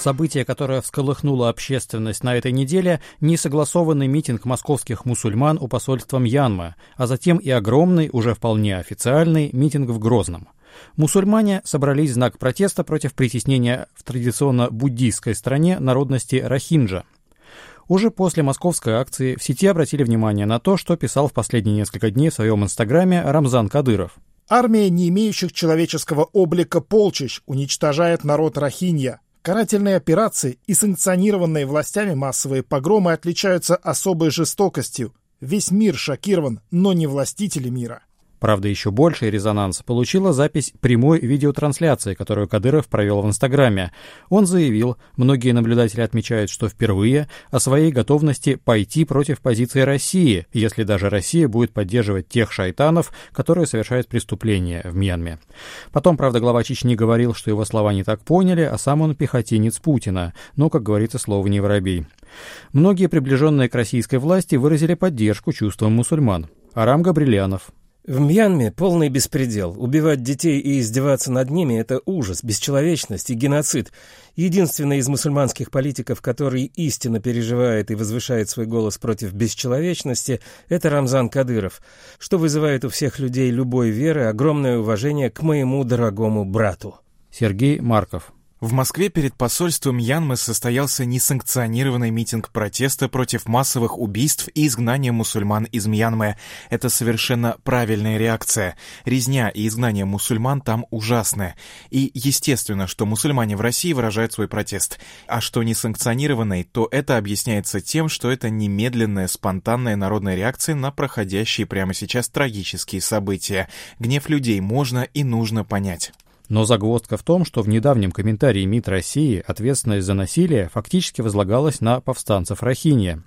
Событие, которое всколыхнуло общественность на этой неделе, несогласованный митинг московских мусульман у посольства Мьянмы, а затем и огромный, уже вполне официальный, митинг в Грозном. Мусульмане собрались в знак протеста против притеснения в традиционно буддийской стране народности Рахинджа. Уже после московской акции в сети обратили внимание на то, что писал в последние несколько дней в своем инстаграме Рамзан Кадыров. Армия не имеющих человеческого облика полчищ уничтожает народ Рахинья. Карательные операции и санкционированные властями массовые погромы отличаются особой жестокостью. Весь мир шокирован, но не властители мира. Правда, еще больший резонанс получила запись прямой видеотрансляции, которую Кадыров провел в Инстаграме. Он заявил, многие наблюдатели отмечают, что впервые о своей готовности пойти против позиции России, если даже Россия будет поддерживать тех шайтанов, которые совершают преступления в Мьянме. Потом, правда, глава Чечни говорил, что его слова не так поняли, а сам он пехотинец Путина, но, как говорится, слово не воробей. Многие приближенные к российской власти выразили поддержку чувствам мусульман. Арам Габрилянов, в Мьянме полный беспредел. Убивать детей и издеваться над ними – это ужас, бесчеловечность и геноцид. Единственный из мусульманских политиков, который истинно переживает и возвышает свой голос против бесчеловечности – это Рамзан Кадыров, что вызывает у всех людей любой веры огромное уважение к моему дорогому брату. Сергей Марков в Москве перед посольством Янмы состоялся несанкционированный митинг протеста против массовых убийств и изгнания мусульман из Мьянмы. Это совершенно правильная реакция. Резня и изгнание мусульман там ужасны. И естественно, что мусульмане в России выражают свой протест. А что несанкционированный, то это объясняется тем, что это немедленная, спонтанная народная реакция на проходящие прямо сейчас трагические события. Гнев людей можно и нужно понять. Но загвоздка в том, что в недавнем комментарии МИД России ответственность за насилие фактически возлагалась на повстанцев Рахинья.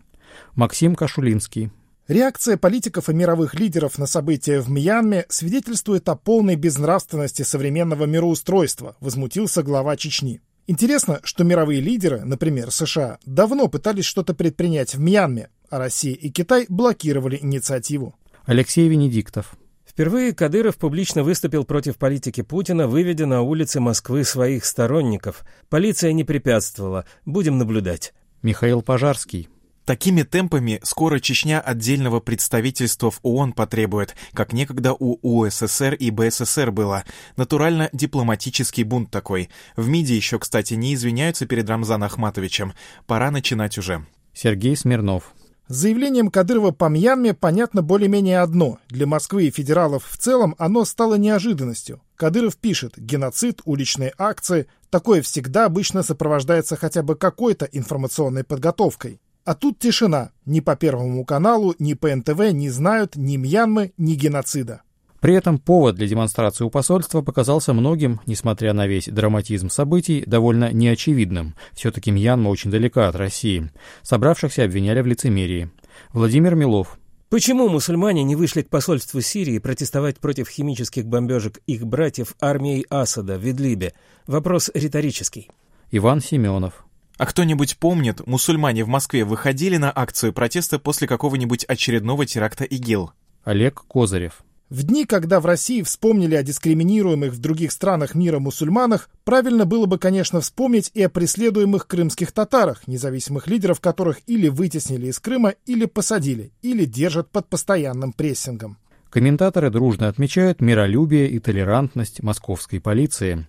Максим Кашулинский. Реакция политиков и мировых лидеров на события в Мьянме свидетельствует о полной безнравственности современного мироустройства, возмутился глава Чечни. Интересно, что мировые лидеры, например, США, давно пытались что-то предпринять в Мьянме, а Россия и Китай блокировали инициативу. Алексей Венедиктов. Впервые Кадыров публично выступил против политики Путина, выведя на улицы Москвы своих сторонников. Полиция не препятствовала. Будем наблюдать. Михаил Пожарский. Такими темпами скоро Чечня отдельного представительства в ООН потребует, как некогда у УССР и БССР было. Натурально дипломатический бунт такой. В МИДе еще, кстати, не извиняются перед Рамзаном Ахматовичем. Пора начинать уже. Сергей Смирнов. С заявлением Кадырова по Мьянме понятно более-менее одно. Для Москвы и федералов в целом оно стало неожиданностью. Кадыров пишет «геноцид, уличные акции». Такое всегда обычно сопровождается хотя бы какой-то информационной подготовкой. А тут тишина. Ни по Первому каналу, ни по НТВ не знают ни Мьянмы, ни геноцида. При этом повод для демонстрации у посольства показался многим, несмотря на весь драматизм событий, довольно неочевидным. Все-таки Мьянма очень далека от России. Собравшихся обвиняли в лицемерии. Владимир Милов. Почему мусульмане не вышли к посольству Сирии протестовать против химических бомбежек их братьев армией Асада в Идлибе? Вопрос риторический. Иван Семенов. А кто-нибудь помнит, мусульмане в Москве выходили на акцию протеста после какого-нибудь очередного теракта ИГИЛ? Олег Козырев. В дни, когда в России вспомнили о дискриминируемых в других странах мира мусульманах, правильно было бы, конечно, вспомнить и о преследуемых крымских татарах, независимых лидеров которых или вытеснили из Крыма, или посадили, или держат под постоянным прессингом. Комментаторы дружно отмечают миролюбие и толерантность московской полиции.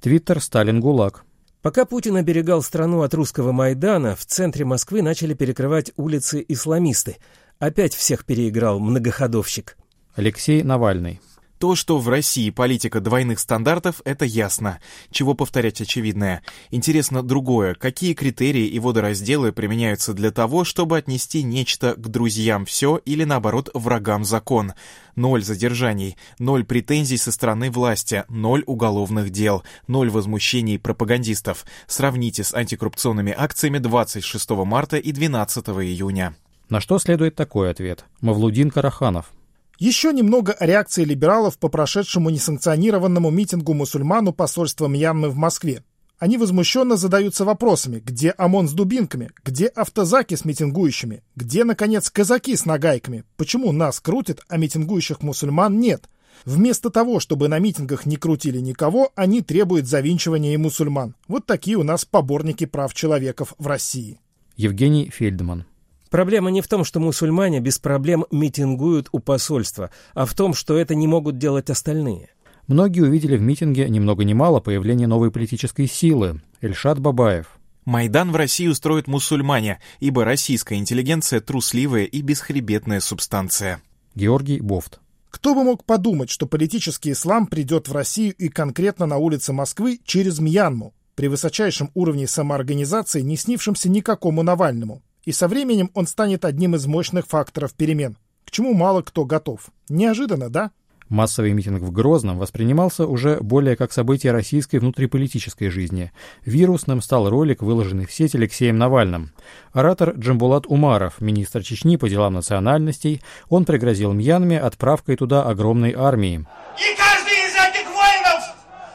Твиттер Сталин ГУЛАГ. Пока Путин оберегал страну от русского Майдана, в центре Москвы начали перекрывать улицы исламисты. Опять всех переиграл многоходовщик. Алексей Навальный. То, что в России политика двойных стандартов, это ясно. Чего повторять очевидное. Интересно другое. Какие критерии и водоразделы применяются для того, чтобы отнести нечто к друзьям все или, наоборот, врагам закон? Ноль задержаний, ноль претензий со стороны власти, ноль уголовных дел, ноль возмущений пропагандистов. Сравните с антикоррупционными акциями 26 марта и 12 июня. На что следует такой ответ? Мавлудин Караханов. Еще немного о реакции либералов по прошедшему несанкционированному митингу мусульман у посольства Мьянмы в Москве. Они возмущенно задаются вопросами, где ОМОН с дубинками, где автозаки с митингующими, где, наконец, казаки с нагайками, почему нас крутят, а митингующих мусульман нет. Вместо того, чтобы на митингах не крутили никого, они требуют завинчивания и мусульман. Вот такие у нас поборники прав человеков в России. Евгений Фельдман. Проблема не в том, что мусульмане без проблем митингуют у посольства, а в том, что это не могут делать остальные. Многие увидели в митинге ни много ни мало появление новой политической силы – Эльшат Бабаев. Майдан в России устроят мусульмане, ибо российская интеллигенция трусливая и бесхребетная субстанция. Георгий Бофт. Кто бы мог подумать, что политический ислам придет в Россию и конкретно на улицы Москвы через Мьянму, при высочайшем уровне самоорганизации, не снившемся никакому Навальному. И со временем он станет одним из мощных факторов перемен, к чему мало кто готов. Неожиданно, да? Массовый митинг в Грозном воспринимался уже более как событие российской внутриполитической жизни. Вирусным стал ролик, выложенный в сеть Алексеем Навальным. Оратор Джамбулат Умаров, министр Чечни по делам национальностей, он пригрозил Мьянме отправкой туда огромной армии. И каждый из этих воинов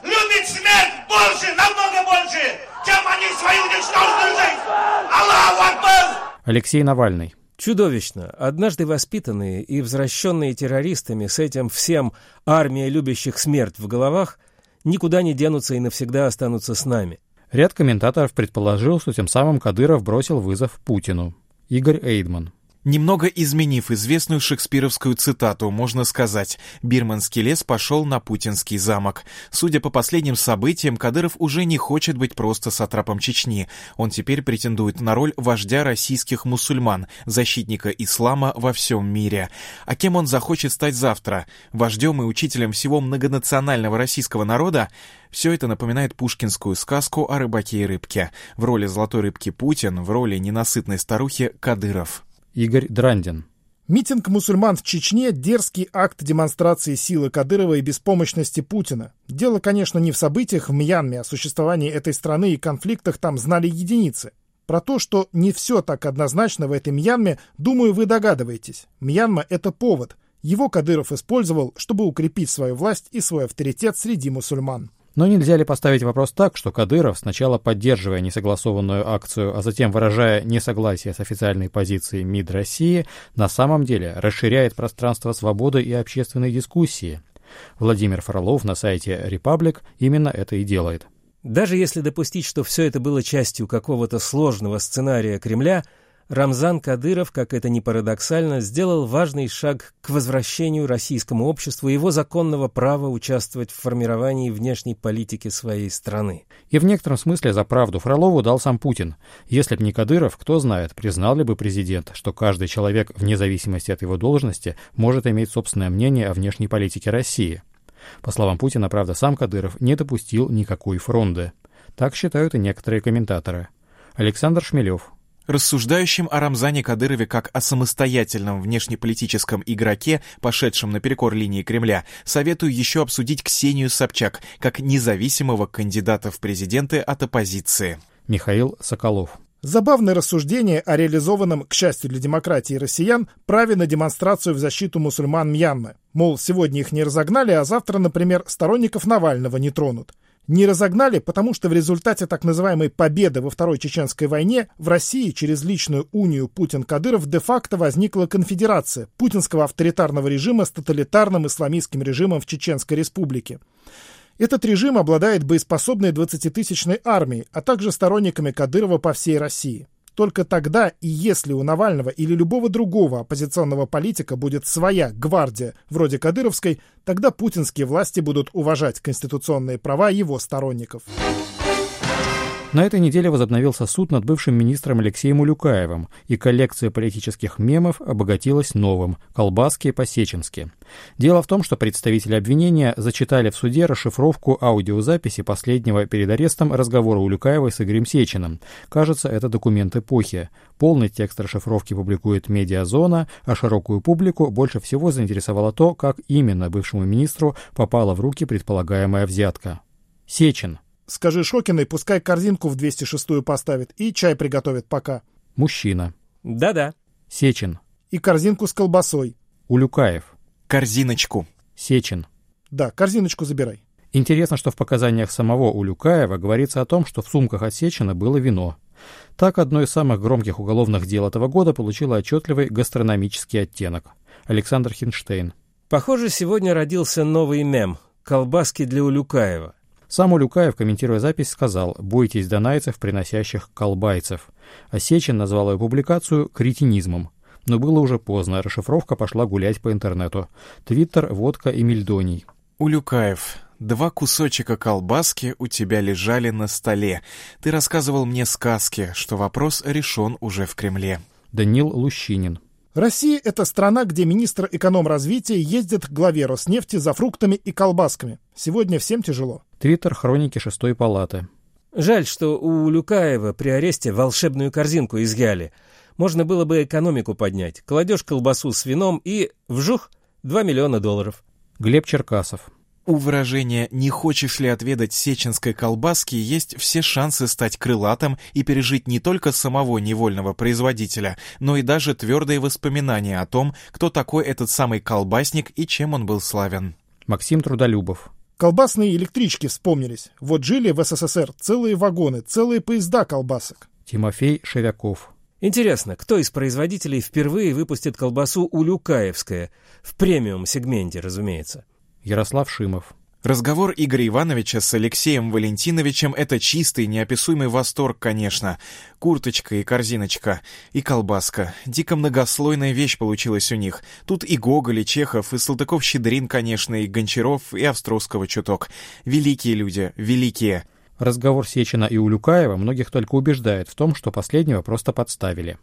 любит смерть больше, намного больше, чем они свою ничтожную жизнь. Аллаху Акбар! Алексей Навальный. Чудовищно. Однажды воспитанные и возвращенные террористами с этим всем армия любящих смерть в головах никуда не денутся и навсегда останутся с нами. Ряд комментаторов предположил, что тем самым Кадыров бросил вызов Путину. Игорь Эйдман. Немного изменив известную шекспировскую цитату, можно сказать, бирманский лес пошел на путинский замок. Судя по последним событиям, Кадыров уже не хочет быть просто сатрапом Чечни. Он теперь претендует на роль вождя российских мусульман, защитника ислама во всем мире. А кем он захочет стать завтра? Вождем и учителем всего многонационального российского народа? Все это напоминает пушкинскую сказку о рыбаке и рыбке. В роли золотой рыбки Путин, в роли ненасытной старухи Кадыров. Игорь Драндин. Митинг мусульман в Чечне – дерзкий акт демонстрации силы Кадырова и беспомощности Путина. Дело, конечно, не в событиях в Мьянме, о существовании этой страны и конфликтах там знали единицы. Про то, что не все так однозначно в этой Мьянме, думаю, вы догадываетесь. Мьянма – это повод. Его Кадыров использовал, чтобы укрепить свою власть и свой авторитет среди мусульман. Но нельзя ли поставить вопрос так, что Кадыров, сначала поддерживая несогласованную акцию, а затем выражая несогласие с официальной позицией МИД России, на самом деле расширяет пространство свободы и общественной дискуссии? Владимир Фролов на сайте «Репаблик» именно это и делает. Даже если допустить, что все это было частью какого-то сложного сценария Кремля – Рамзан Кадыров, как это ни парадоксально, сделал важный шаг к возвращению российскому обществу его законного права участвовать в формировании внешней политики своей страны. И в некотором смысле за правду Фролову дал сам Путин. Если б не Кадыров, кто знает, признал ли бы президент, что каждый человек, вне зависимости от его должности, может иметь собственное мнение о внешней политике России. По словам Путина, правда, сам Кадыров не допустил никакой фронды. Так считают и некоторые комментаторы. Александр Шмелев, Рассуждающим о Рамзане Кадырове как о самостоятельном внешнеполитическом игроке, пошедшем наперекор линии Кремля, советую еще обсудить Ксению Собчак как независимого кандидата в президенты от оппозиции. Михаил Соколов. Забавное рассуждение о реализованном, к счастью для демократии россиян, праве на демонстрацию в защиту мусульман Мьянмы. Мол, сегодня их не разогнали, а завтра, например, сторонников Навального не тронут не разогнали, потому что в результате так называемой победы во Второй Чеченской войне в России через личную унию Путин-Кадыров де-факто возникла конфедерация путинского авторитарного режима с тоталитарным исламистским режимом в Чеченской республике. Этот режим обладает боеспособной 20-тысячной армией, а также сторонниками Кадырова по всей России. Только тогда и если у Навального или любого другого оппозиционного политика будет своя гвардия, вроде Кадыровской, тогда путинские власти будут уважать конституционные права его сторонников. На этой неделе возобновился суд над бывшим министром Алексеем Улюкаевым, и коллекция политических мемов обогатилась новым – колбаски по-сеченски. Дело в том, что представители обвинения зачитали в суде расшифровку аудиозаписи последнего перед арестом разговора Улюкаевой с Игорем Сечиным. Кажется, это документ эпохи. Полный текст расшифровки публикует «Медиазона», а широкую публику больше всего заинтересовало то, как именно бывшему министру попала в руки предполагаемая взятка. Сечин – Скажи Шокиной, пускай корзинку в 206-ю поставит и чай приготовит пока. Мужчина. Да-да. Сечин. И корзинку с колбасой. Улюкаев. Корзиночку. Сечин. Да, корзиночку забирай. Интересно, что в показаниях самого Улюкаева говорится о том, что в сумках от Сечина было вино. Так одно из самых громких уголовных дел этого года получило отчетливый гастрономический оттенок. Александр Хинштейн. Похоже, сегодня родился новый мем «Колбаски для Улюкаева». Сам Улюкаев, комментируя запись, сказал «Бойтесь донайцев, приносящих колбайцев». А Сечин назвал ее публикацию «кретинизмом». Но было уже поздно, расшифровка пошла гулять по интернету. Твиттер, водка и мельдоний. Улюкаев, два кусочка колбаски у тебя лежали на столе. Ты рассказывал мне сказки, что вопрос решен уже в Кремле. Данил Лущинин. Россия – это страна, где министр эконом-развития ездит к главе Роснефти за фруктами и колбасками. Сегодня всем тяжело. Твиттер хроники шестой палаты. Жаль, что у Люкаева при аресте волшебную корзинку изъяли. Можно было бы экономику поднять. Кладешь колбасу с вином и, вжух, 2 миллиона долларов. Глеб Черкасов. У выражения «не хочешь ли отведать сеченской колбаски» есть все шансы стать крылатым и пережить не только самого невольного производителя, но и даже твердые воспоминания о том, кто такой этот самый колбасник и чем он был славен. Максим Трудолюбов. Колбасные электрички вспомнились. Вот жили в СССР целые вагоны, целые поезда колбасок. Тимофей Шевяков. Интересно, кто из производителей впервые выпустит колбасу «Улюкаевская» в премиум-сегменте, разумеется? Ярослав Шимов. Разговор Игоря Ивановича с Алексеем Валентиновичем — это чистый, неописуемый восторг, конечно. Курточка и корзиночка, и колбаска. Дико многослойная вещь получилась у них. Тут и Гоголь, и Чехов, и Салтыков-Щедрин, конечно, и Гончаров, и Австросского чуток. Великие люди, великие. Разговор Сечина и Улюкаева многих только убеждает в том, что последнего просто подставили.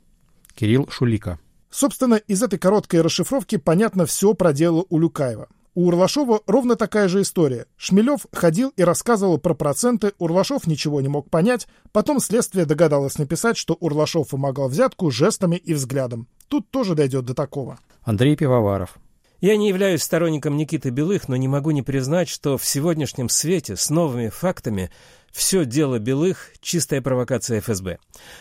Кирилл Шулика. Собственно, из этой короткой расшифровки понятно все про дело Улюкаева. У Урлашова ровно такая же история. Шмелев ходил и рассказывал про проценты, Урлашов ничего не мог понять, потом следствие догадалось написать, что Урлашов вымогал взятку жестами и взглядом. Тут тоже дойдет до такого. Андрей Пивоваров. Я не являюсь сторонником Никиты Белых, но не могу не признать, что в сегодняшнем свете с новыми фактами все дело Белых – чистая провокация ФСБ.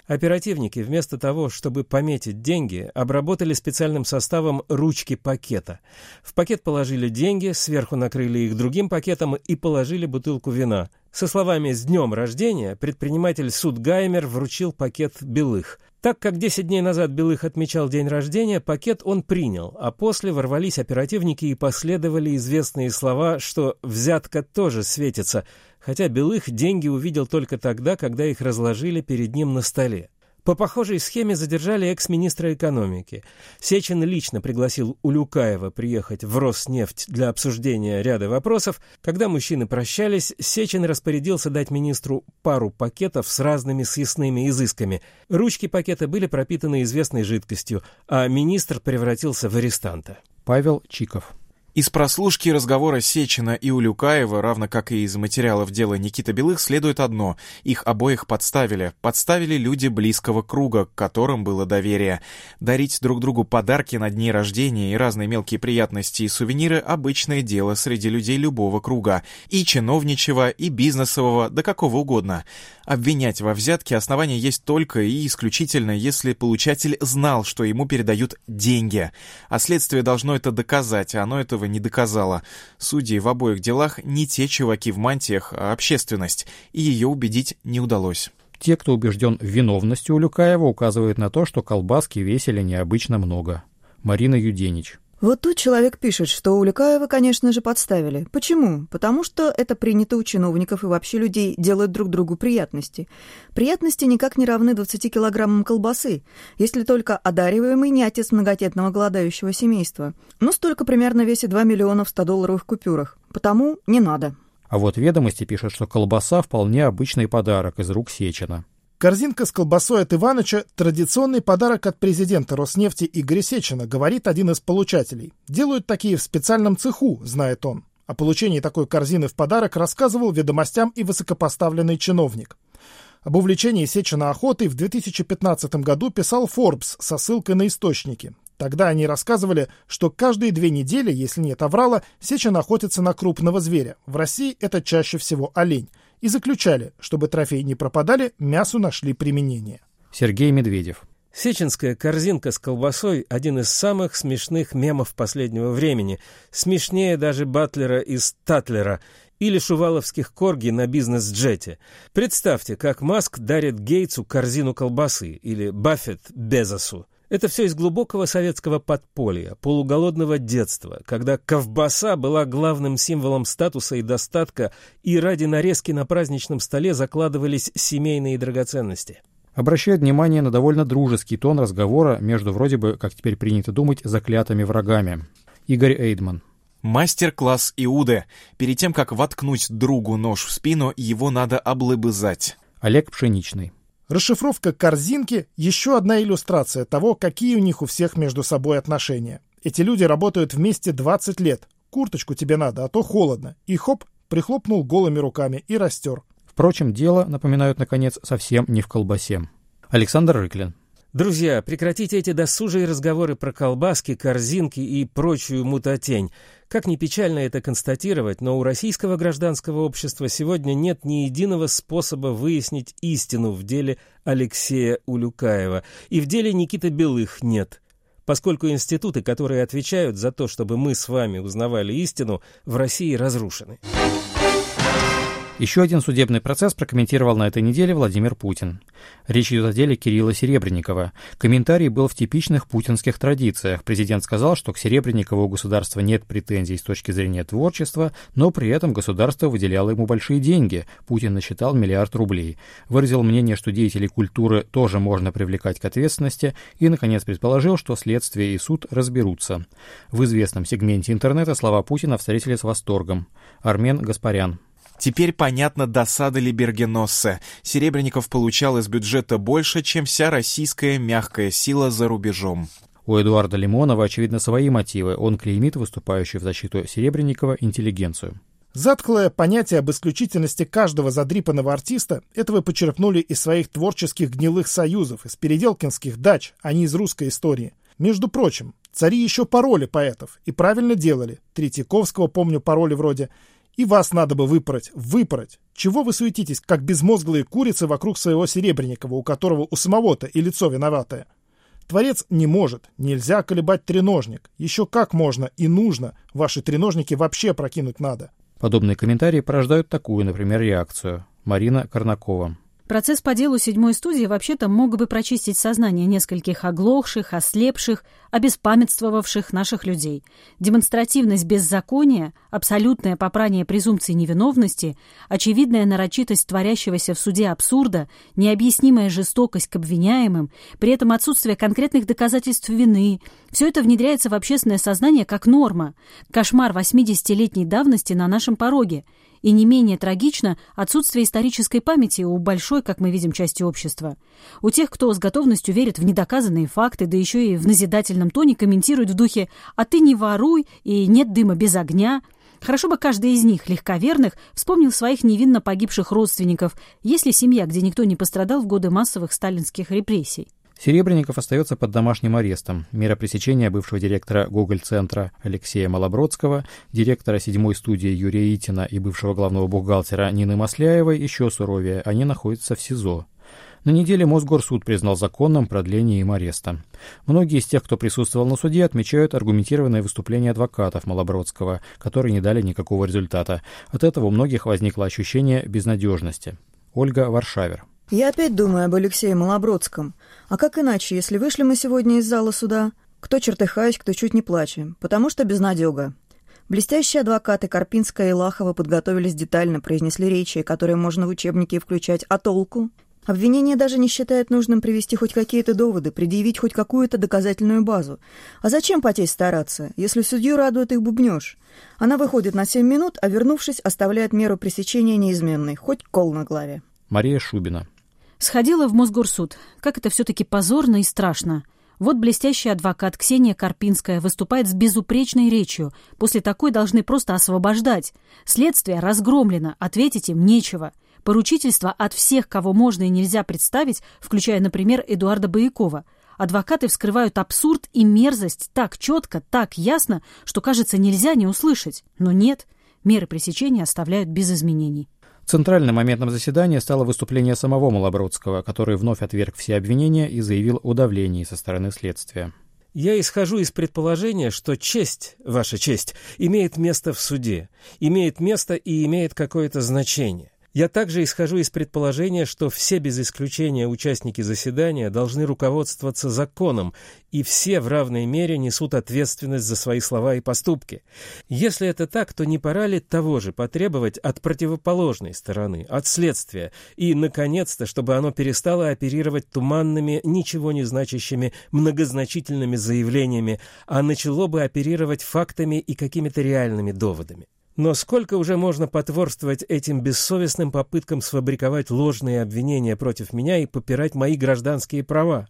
Оперативники вместо того, чтобы пометить деньги, обработали специальным составом ручки пакета. В пакет положили деньги, сверху накрыли их другим пакетом и положили бутылку вина. Со словами «С днем рождения» предприниматель Судгаймер вручил пакет Белых. Так как 10 дней назад Белых отмечал день рождения, пакет он принял, а после ворвались оперативники и последовали известные слова, что «взятка тоже светится», хотя Белых деньги увидел только тогда, когда их разложили перед ним на столе. По похожей схеме задержали экс-министра экономики. Сечин лично пригласил Улюкаева приехать в Роснефть для обсуждения ряда вопросов. Когда мужчины прощались, Сечин распорядился дать министру пару пакетов с разными съестными изысками. Ручки пакета были пропитаны известной жидкостью, а министр превратился в арестанта. Павел Чиков. Из прослушки разговора Сечина и Улюкаева, равно как и из материалов дела Никита Белых, следует одно – их обоих подставили. Подставили люди близкого круга, к которым было доверие. Дарить друг другу подарки на дни рождения и разные мелкие приятности и сувениры – обычное дело среди людей любого круга. И чиновничьего, и бизнесового, да какого угодно. Обвинять во взятке основания есть только и исключительно, если получатель знал, что ему передают деньги. А следствие должно это доказать, а оно этого не доказала. Судьи в обоих делах не те чуваки в мантиях, а общественность, и ее убедить не удалось. Те, кто убежден в виновности Улюкаева, указывают на то, что колбаски весили необычно много. Марина Юденич. Вот тут человек пишет, что Улюкаева, конечно же, подставили. Почему? Потому что это принято у чиновников и вообще людей делать друг другу приятности. Приятности никак не равны 20 килограммам колбасы, если только одариваемый не отец многодетного голодающего семейства. Ну, столько примерно весит 2 миллиона в 100 долларовых купюрах. Потому не надо. А вот ведомости пишут, что колбаса вполне обычный подарок из рук Сечина. Корзинка с колбасой от Иваныча – традиционный подарок от президента Роснефти Игоря Сечина, говорит один из получателей. Делают такие в специальном цеху, знает он. О получении такой корзины в подарок рассказывал ведомостям и высокопоставленный чиновник. Об увлечении Сечина охотой в 2015 году писал Forbes со ссылкой на источники. Тогда они рассказывали, что каждые две недели, если нет оврала, Сечин охотится на крупного зверя. В России это чаще всего олень – и заключали, чтобы трофеи не пропадали, мясу нашли применение. Сергей Медведев. Сеченская корзинка с колбасой – один из самых смешных мемов последнего времени. Смешнее даже Батлера из Татлера или шуваловских корги на бизнес-джете. Представьте, как Маск дарит Гейтсу корзину колбасы или Баффет Безосу. Это все из глубокого советского подполья, полуголодного детства, когда ковбаса была главным символом статуса и достатка, и ради нарезки на праздничном столе закладывались семейные драгоценности. Обращает внимание на довольно дружеский тон разговора между вроде бы, как теперь принято думать, заклятыми врагами. Игорь Эйдман. Мастер-класс Иуды. Перед тем, как воткнуть другу нож в спину, его надо облыбызать. Олег Пшеничный. Расшифровка корзинки – еще одна иллюстрация того, какие у них у всех между собой отношения. Эти люди работают вместе 20 лет. Курточку тебе надо, а то холодно. И хоп, прихлопнул голыми руками и растер. Впрочем, дело, напоминают, наконец, совсем не в колбасе. Александр Рыклин. Друзья, прекратите эти досужие разговоры про колбаски, корзинки и прочую мутатень. Как ни печально это констатировать, но у российского гражданского общества сегодня нет ни единого способа выяснить истину в деле Алексея Улюкаева. И в деле Никиты Белых нет. Поскольку институты, которые отвечают за то, чтобы мы с вами узнавали истину, в России разрушены. Еще один судебный процесс прокомментировал на этой неделе Владимир Путин. Речь идет о деле Кирилла Серебренникова. Комментарий был в типичных путинских традициях. Президент сказал, что к Серебренникову у государства нет претензий с точки зрения творчества, но при этом государство выделяло ему большие деньги. Путин насчитал миллиард рублей. Выразил мнение, что деятелей культуры тоже можно привлекать к ответственности и, наконец, предположил, что следствие и суд разберутся. В известном сегменте интернета слова Путина встретили с восторгом. Армен Гаспарян. Теперь понятно досада Либергеносса. Серебренников получал из бюджета больше, чем вся российская мягкая сила за рубежом. У Эдуарда Лимонова, очевидно, свои мотивы. Он клеймит выступающую в защиту Серебренникова интеллигенцию. Затклое понятие об исключительности каждого задрипанного артиста этого почерпнули из своих творческих гнилых союзов, из переделкинских дач, а не из русской истории. Между прочим, цари еще пароли поэтов, и правильно делали. Третьяковского, помню, пароли вроде и вас надо бы выпороть, выпороть. Чего вы суетитесь, как безмозглые курицы вокруг своего Серебренникова, у которого у самого-то и лицо виноватое? Творец не может, нельзя колебать треножник. Еще как можно и нужно, ваши треножники вообще прокинуть надо. Подобные комментарии порождают такую, например, реакцию. Марина Корнакова. Процесс по делу седьмой студии вообще-то мог бы прочистить сознание нескольких оглохших, ослепших, обеспамятствовавших наших людей. Демонстративность беззакония, абсолютное попрание презумпции невиновности, очевидная нарочитость творящегося в суде абсурда, необъяснимая жестокость к обвиняемым, при этом отсутствие конкретных доказательств вины – все это внедряется в общественное сознание как норма. Кошмар 80-летней давности на нашем пороге – и не менее трагично отсутствие исторической памяти у большой, как мы видим, части общества. У тех, кто с готовностью верит в недоказанные факты, да еще и в назидательном тоне комментирует в духе «а ты не воруй» и «нет дыма без огня», Хорошо бы каждый из них, легковерных, вспомнил своих невинно погибших родственников, если семья, где никто не пострадал в годы массовых сталинских репрессий. Серебренников остается под домашним арестом. Мера пресечения бывшего директора Гоголь-центра Алексея Малобродского, директора седьмой студии Юрия Итина и бывшего главного бухгалтера Нины Масляевой еще суровее. Они находятся в СИЗО. На неделе Мосгорсуд признал законным продление им ареста. Многие из тех, кто присутствовал на суде, отмечают аргументированное выступление адвокатов Малобродского, которые не дали никакого результата. От этого у многих возникло ощущение безнадежности. Ольга Варшавер. Я опять думаю об Алексее Малобродском. А как иначе, если вышли мы сегодня из зала суда? Кто чертыхаясь, кто чуть не плачем. Потому что безнадега. Блестящие адвокаты Карпинская и Лахова подготовились детально, произнесли речи, которые можно в учебнике включать. А толку? Обвинение даже не считает нужным привести хоть какие-то доводы, предъявить хоть какую-то доказательную базу. А зачем потеть стараться, если судью радует их бубнёж? Она выходит на семь минут, а вернувшись, оставляет меру пресечения неизменной, хоть кол на главе. Мария Шубина. Сходила в Мосгорсуд. Как это все-таки позорно и страшно. Вот блестящий адвокат Ксения Карпинская выступает с безупречной речью. После такой должны просто освобождать. Следствие разгромлено, ответить им нечего. Поручительство от всех, кого можно и нельзя представить, включая, например, Эдуарда Боякова. Адвокаты вскрывают абсурд и мерзость так четко, так ясно, что, кажется, нельзя не услышать. Но нет, меры пресечения оставляют без изменений. Центральным моментом заседания стало выступление самого Малобродского, который вновь отверг все обвинения и заявил о давлении со стороны следствия. Я исхожу из предположения, что честь, ваша честь, имеет место в суде, имеет место и имеет какое-то значение. Я также исхожу из предположения, что все без исключения участники заседания должны руководствоваться законом, и все в равной мере несут ответственность за свои слова и поступки. Если это так, то не пора ли того же потребовать от противоположной стороны, от следствия, и, наконец-то, чтобы оно перестало оперировать туманными, ничего не значащими, многозначительными заявлениями, а начало бы оперировать фактами и какими-то реальными доводами? Но сколько уже можно потворствовать этим бессовестным попыткам сфабриковать ложные обвинения против меня и попирать мои гражданские права?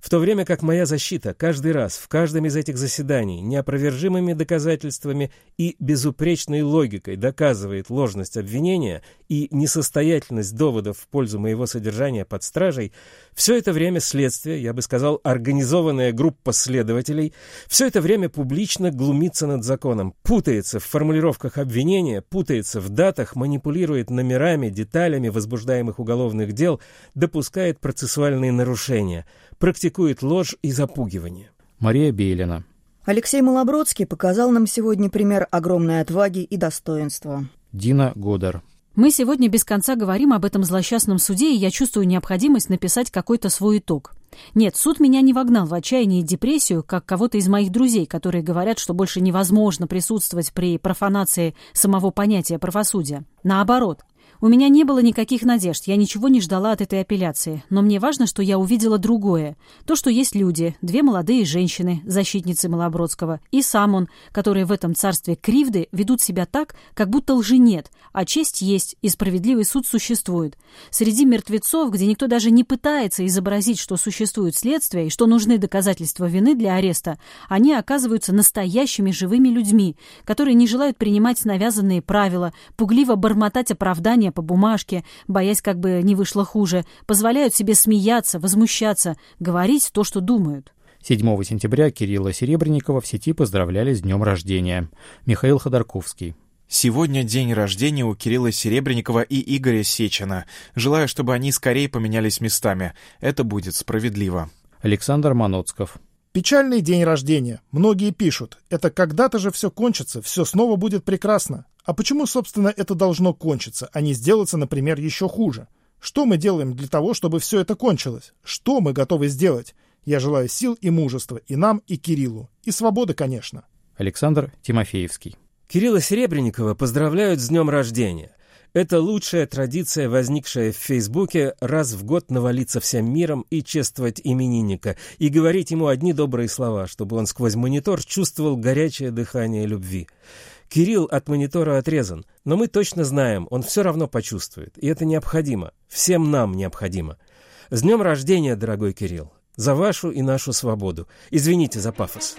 В то время как моя защита каждый раз, в каждом из этих заседаний, неопровержимыми доказательствами и безупречной логикой доказывает ложность обвинения и несостоятельность доводов в пользу моего содержания под стражей, все это время следствие, я бы сказал, организованная группа следователей, все это время публично глумится над законом, путается в формулировках обвинения, путается в датах, манипулирует номерами, деталями возбуждаемых уголовных дел, допускает процессуальные нарушения – практикует ложь и запугивание. Мария Бейлина. Алексей Малобродский показал нам сегодня пример огромной отваги и достоинства. Дина Годар. Мы сегодня без конца говорим об этом злосчастном суде, и я чувствую необходимость написать какой-то свой итог. Нет, суд меня не вогнал в отчаяние и депрессию, как кого-то из моих друзей, которые говорят, что больше невозможно присутствовать при профанации самого понятия правосудия. Наоборот, у меня не было никаких надежд, я ничего не ждала от этой апелляции, но мне важно, что я увидела другое. То, что есть люди, две молодые женщины, защитницы Малобродского, и сам он, которые в этом царстве кривды ведут себя так, как будто лжи нет, а честь есть, и справедливый суд существует. Среди мертвецов, где никто даже не пытается изобразить, что существует следствие и что нужны доказательства вины для ареста, они оказываются настоящими живыми людьми, которые не желают принимать навязанные правила, пугливо бормотать оправдания по бумажке, боясь, как бы не вышло хуже, позволяют себе смеяться, возмущаться, говорить то, что думают. 7 сентября Кирилла Серебренникова в сети поздравляли с днем рождения. Михаил Ходорковский. Сегодня день рождения у Кирилла Серебренникова и Игоря Сечина. Желаю, чтобы они скорее поменялись местами. Это будет справедливо. Александр Маноцков. Печальный день рождения. Многие пишут. Это когда-то же все кончится, все снова будет прекрасно. А почему, собственно, это должно кончиться, а не сделаться, например, еще хуже? Что мы делаем для того, чтобы все это кончилось? Что мы готовы сделать? Я желаю сил и мужества и нам, и Кириллу. И свободы, конечно. Александр Тимофеевский. Кирилла Серебренникова поздравляют с днем рождения. Это лучшая традиция, возникшая в Фейсбуке, раз в год навалиться всем миром и чествовать именинника, и говорить ему одни добрые слова, чтобы он сквозь монитор чувствовал горячее дыхание любви. Кирилл от монитора отрезан, но мы точно знаем, он все равно почувствует, и это необходимо, всем нам необходимо. С днем рождения, дорогой Кирилл! За вашу и нашу свободу. Извините за пафос.